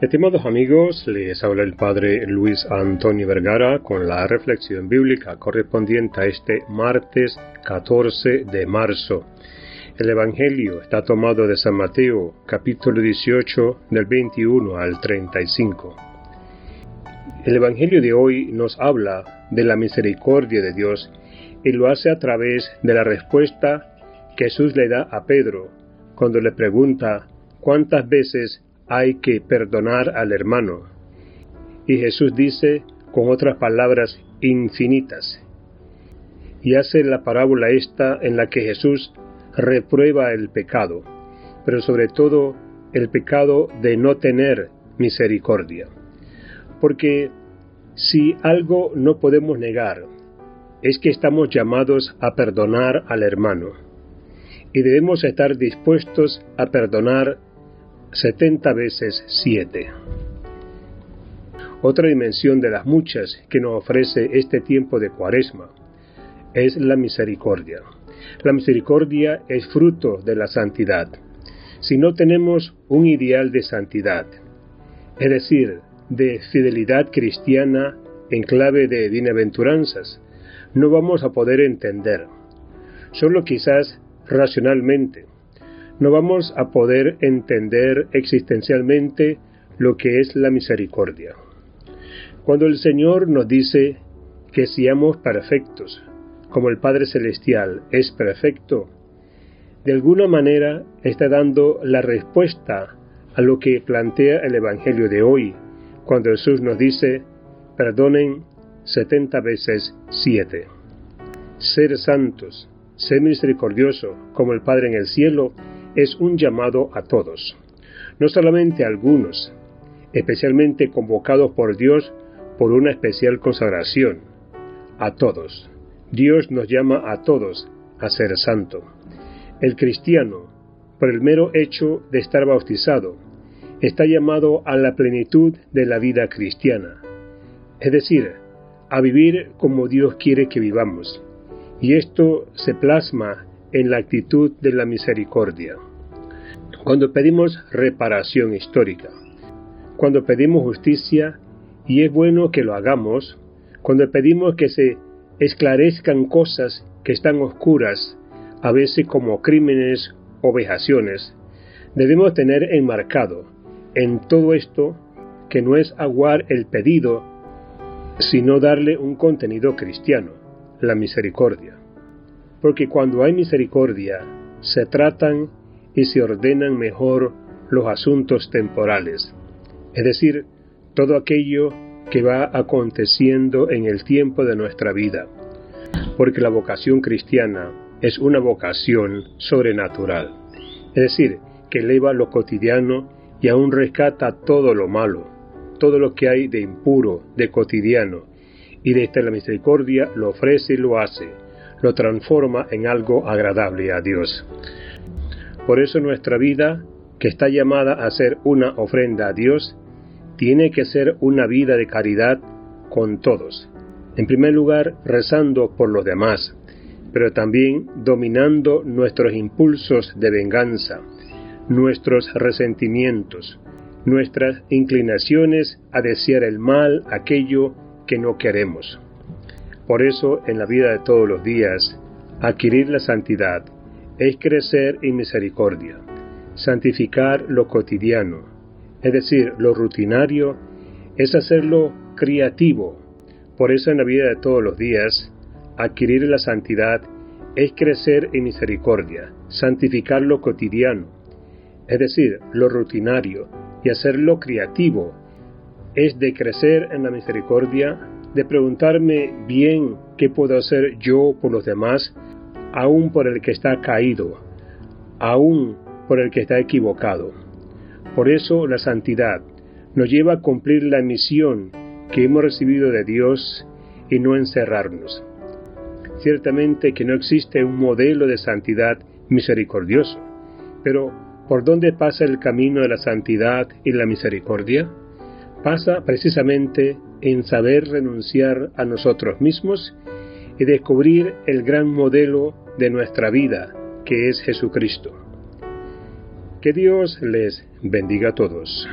Estimados amigos, les habla el Padre Luis Antonio Vergara con la reflexión bíblica correspondiente a este martes 14 de marzo. El Evangelio está tomado de San Mateo, capítulo 18, del 21 al 35. El Evangelio de hoy nos habla de la misericordia de Dios y lo hace a través de la respuesta que Jesús le da a Pedro cuando le pregunta cuántas veces hay que perdonar al hermano. Y Jesús dice, con otras palabras, infinitas. Y hace la parábola esta en la que Jesús reprueba el pecado, pero sobre todo el pecado de no tener misericordia. Porque si algo no podemos negar, es que estamos llamados a perdonar al hermano, y debemos estar dispuestos a perdonar 70 veces 7. Otra dimensión de las muchas que nos ofrece este tiempo de cuaresma es la misericordia. La misericordia es fruto de la santidad. Si no tenemos un ideal de santidad, es decir, de fidelidad cristiana en clave de bienaventuranzas, no vamos a poder entender. Solo quizás racionalmente, no vamos a poder entender existencialmente lo que es la misericordia. Cuando el Señor nos dice que seamos perfectos, como el Padre Celestial es perfecto, de alguna manera está dando la respuesta a lo que plantea el Evangelio de hoy, cuando Jesús nos dice, perdonen setenta veces siete. Ser santos, ser misericordioso, como el Padre en el cielo, es un llamado a todos, no solamente a algunos, especialmente convocados por Dios por una especial consagración, a todos. Dios nos llama a todos a ser santo. El cristiano, por el mero hecho de estar bautizado, está llamado a la plenitud de la vida cristiana, es decir, a vivir como Dios quiere que vivamos. Y esto se plasma en la actitud de la misericordia. Cuando pedimos reparación histórica, cuando pedimos justicia, y es bueno que lo hagamos, cuando pedimos que se esclarezcan cosas que están oscuras, a veces como crímenes o vejaciones, debemos tener enmarcado en todo esto que no es aguar el pedido, sino darle un contenido cristiano, la misericordia porque cuando hay misericordia se tratan y se ordenan mejor los asuntos temporales, es decir, todo aquello que va aconteciendo en el tiempo de nuestra vida, porque la vocación cristiana es una vocación sobrenatural, es decir, que eleva lo cotidiano y aún rescata todo lo malo, todo lo que hay de impuro, de cotidiano, y desde la misericordia lo ofrece y lo hace, lo transforma en algo agradable a Dios. Por eso nuestra vida, que está llamada a ser una ofrenda a Dios, tiene que ser una vida de caridad con todos. En primer lugar, rezando por los demás, pero también dominando nuestros impulsos de venganza, nuestros resentimientos, nuestras inclinaciones a desear el mal aquello que no queremos. Por eso, en la vida de todos los días, adquirir la santidad es crecer en misericordia, santificar lo cotidiano, es decir, lo rutinario, es hacerlo creativo. Por eso en la vida de todos los días, adquirir la santidad es crecer en misericordia, santificar lo cotidiano, es decir, lo rutinario, y hacerlo creativo, es de crecer en la misericordia de preguntarme bien qué puedo hacer yo por los demás, aún por el que está caído, aún por el que está equivocado. Por eso la santidad nos lleva a cumplir la misión que hemos recibido de Dios y no encerrarnos. Ciertamente que no existe un modelo de santidad misericordioso, pero ¿por dónde pasa el camino de la santidad y la misericordia? Pasa precisamente en saber renunciar a nosotros mismos y descubrir el gran modelo de nuestra vida, que es Jesucristo. Que Dios les bendiga a todos.